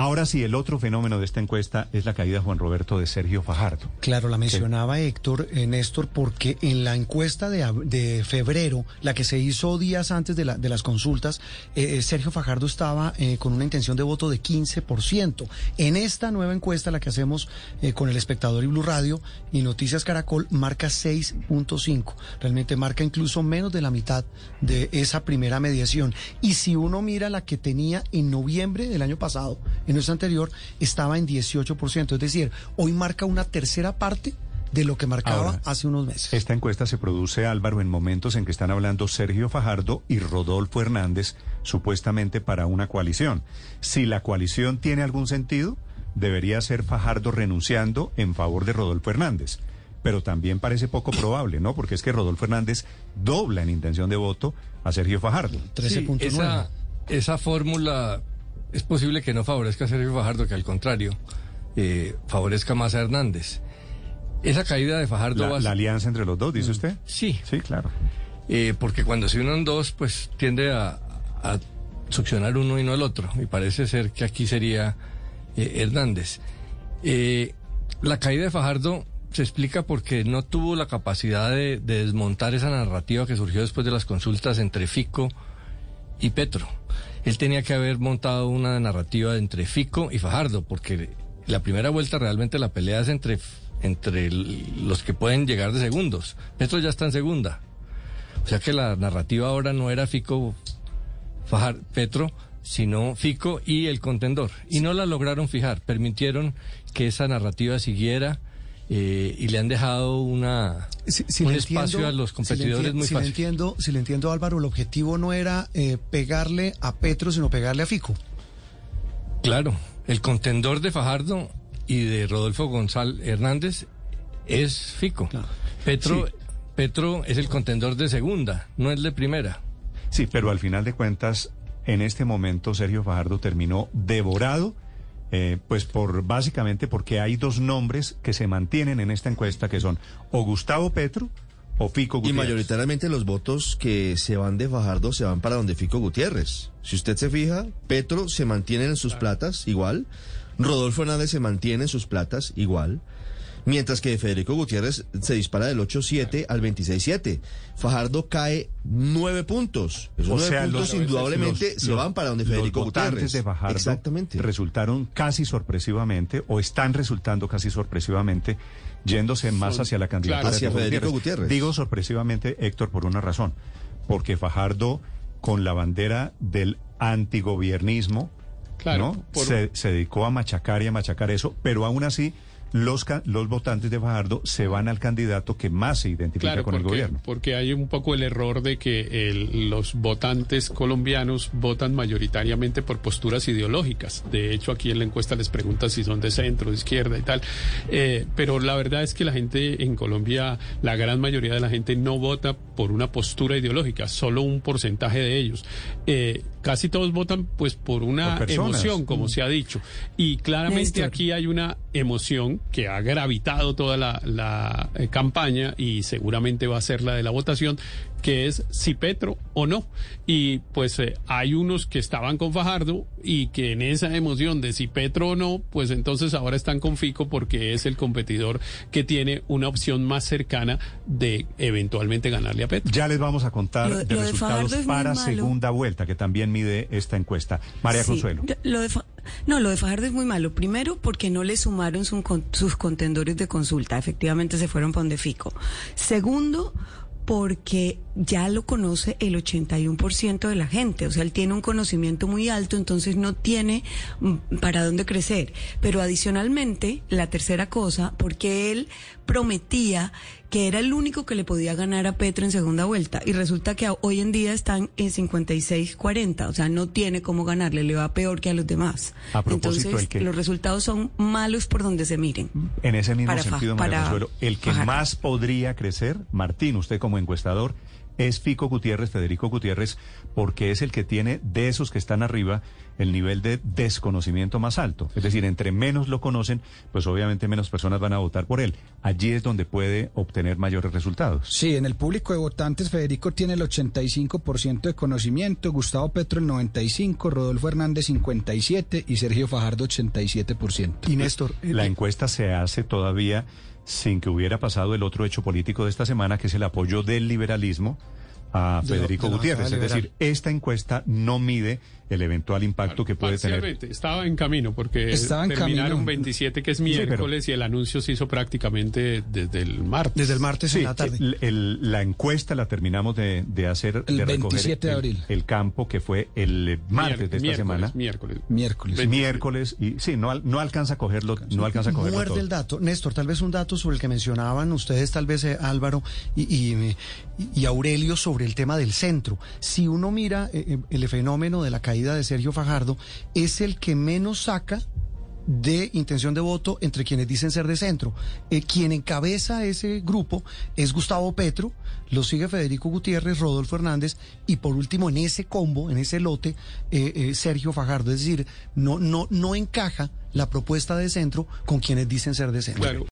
Ahora sí, el otro fenómeno de esta encuesta es la caída, Juan Roberto, de Sergio Fajardo. Claro, la mencionaba Héctor, eh, Néstor, porque en la encuesta de, febrero, la que se hizo días antes de, la- de las consultas, eh, eh, Sergio Fajardo estaba eh, con una intención de voto de 15%. En esta nueva encuesta, la que hacemos con el espectador y Blue Radio y Noticias Caracol, marca 6.5. Realmente marca incluso menos de la mitad de esa primera mediación. Y si uno mira la que tenía en noviembre del año pasado, en nuestra anterior, estaba en 18%. Es decir, hoy marca una tercera parte de lo que marcaba Ahora, hace unos meses. Esta encuesta se produce, Álvaro, en momentos en que están hablando Sergio Fajardo y Rodolfo Hernández, supuestamente para una coalición. Si la coalición tiene algún sentido, debería ser Fajardo renunciando en favor de Rodolfo Hernández. Pero también parece poco probable, ¿no? Porque es que Rodolfo Hernández dobla en intención de voto a Sergio Fajardo. 13.9. esa, esa fórmula es posible que no favorezca a Sergio Fajardo, que al contrario, eh, favorezca más a Hernández. Esa caída de Fajardo va La, a- la alianza entre los dos, dice usted. Sí, Sí, claro. eh, porque cuando se unen dos, pues tiende a, a succionar uno y no el otro. Y parece ser que aquí sería eh, Hernández. Eh, la caída de Fajardo se explica porque no tuvo la capacidad de, de desmontar esa narrativa que surgió después de las consultas entre Fico y Petro. Él tenía que haber montado una narrativa entre Fico y Fajardo, porque la primera vuelta realmente la pelea es entre, entre los que pueden llegar de segundos. Petro ya está en segunda. O sea que la narrativa ahora no era Fico Fajar, Petro, sino Fico y el contendor. Y no la lograron fijar, permitieron que esa narrativa siguiera eh, y le han dejado una, Si- si un espacio entiendo- a los si le competidores muy si le fácil. entiendo, si le entiendo, Álvaro, el objetivo no era eh, pegarle a Petro, sino pegarle a Fico. Claro, el contendor de Fajardo y de Rodolfo González Hernández es Fico. Claro. Petro, Sí. Petro es el contendor de segunda, no es de primera. Sí, pero al final de cuentas, en este momento Sergio Fajardo terminó devorado, eh, pues por básicamente porque hay dos nombres que se mantienen en esta encuesta que son o Gustavo Petro o Fico Y Gutiérrez. mayoritariamente los votos que se van de Fajardo se van para donde Fico Gutiérrez. Si usted se fija, Petro se mantiene en sus platas igual, Rodolfo Hernández se mantiene en sus platas igual, mientras que Federico Gutiérrez se dispara del 8-7 al 26-7. Fajardo cae nueve puntos. Esos O nueve sea, puntos los- indudablemente los- se los- van para donde los Federico votantes Gutiérrez. de Fajardo Exactamente. resultaron casi sorpresivamente o están resultando casi sorpresivamente yéndose más hacia la candidatura Claro. de Hacia Federico Gutiérrez. Digo sorpresivamente, Héctor, por una razón, porque Fajardo con la bandera del antigobiernismo Claro, ¿no? por- se, se dedicó a machacar y a machacar eso, pero aún así los, ca- los votantes de Fajardo se van al candidato que más se identifica Claro, con el gobierno. porque hay un poco el error de que el- los votantes colombianos votan mayoritariamente por posturas ideológicas. De hecho, aquí en la encuesta les pregunta si son de centro, de izquierda y tal. Eh, pero la verdad es que la gente en Colombia, la gran mayoría de la gente no vota por una postura ideológica, solo un porcentaje de ellos. Eh, casi todos votan pues por una Por emoción, como se ha dicho. Y claramente Néstor. aquí hay una emoción que ha gravitado toda la, la, eh, campaña y seguramente va a ser la de la votación, que es si Petro o no. Y pues eh, hay unos que estaban con Fajardo y que en esa emoción de si Petro o no, pues entonces ahora están con Fico porque es el competidor que tiene una opción más cercana de eventualmente ganarle a Petro. Ya les vamos a contar Lo- de lo resultados para segunda vuelta, que también mide esta encuesta. María Sí, Consuelo. Lo de Fa- no, lo de Fajardo es muy malo. Primero, porque no le sumaron sus contendores de consulta. Efectivamente, se fueron para donde Fico. Segundo, porque ya lo conoce el 81% de la gente. O sea, él tiene un conocimiento muy alto, entonces no tiene mm, para dónde crecer. Pero adicionalmente, la tercera cosa, porque él prometía que era el único que le podía ganar a Petro en segunda vuelta. Y resulta que hoy en día están en 56-40. O sea, no tiene cómo ganarle, le va peor que a los demás. A propósito, Entonces, el que- los resultados son malos por donde se miren. En ese mismo Para sentido, María para Consuelo, el que más podría crecer, Martín, usted como encuestador, es Fico Gutiérrez, Federico Gutiérrez, porque es el que tiene de esos que están arriba el nivel de desconocimiento más alto. Es decir, entre menos lo conocen, pues obviamente menos personas van a votar por él. Allí es donde puede obtener mayores resultados. Sí, en el público de votantes Federico tiene el 85% de conocimiento, Gustavo Petro el 95%, Rodolfo Hernández 57% y Sergio Fajardo 87%. Y Néstor, La encuesta se hace todavía sin que hubiera pasado el otro hecho político de esta semana, que es el apoyo del liberalismo a De Federico de Gutiérrez. Es decir, esta encuesta no mide el eventual impacto que puede tener. Estaba en camino porque Estaba en terminaron camino. 27 que es pero- miércoles y el anuncio se hizo prácticamente desde el martes. desde el martes Sí, en la tarde. el- el- la encuesta la terminamos de, de hacer El de recoger 27 de el- abril. El, campo que fue el martes de esta miércoles, semana. Miércoles. Miércoles. Miércoles y sí, no, al- no alcanza a cogerlo, no alcanza a cogerlo Muerde todo. el dato. Néstor, tal vez un dato sobre el que mencionaban ustedes, tal vez eh, Álvaro y, y- y Aurelio sobre el tema del centro. Si uno mira eh, eh, el fenómeno de la caída de Sergio Fajardo, es el que menos saca de intención de voto entre quienes dicen ser de centro. Eh, quien encabeza ese grupo es Gustavo Petro, lo sigue Federico Gutiérrez, Rodolfo Hernández y por último en ese combo, en ese lote, Sergio Fajardo. Es decir, no, no, no encaja la propuesta de centro con quienes dicen ser de centro. Claro,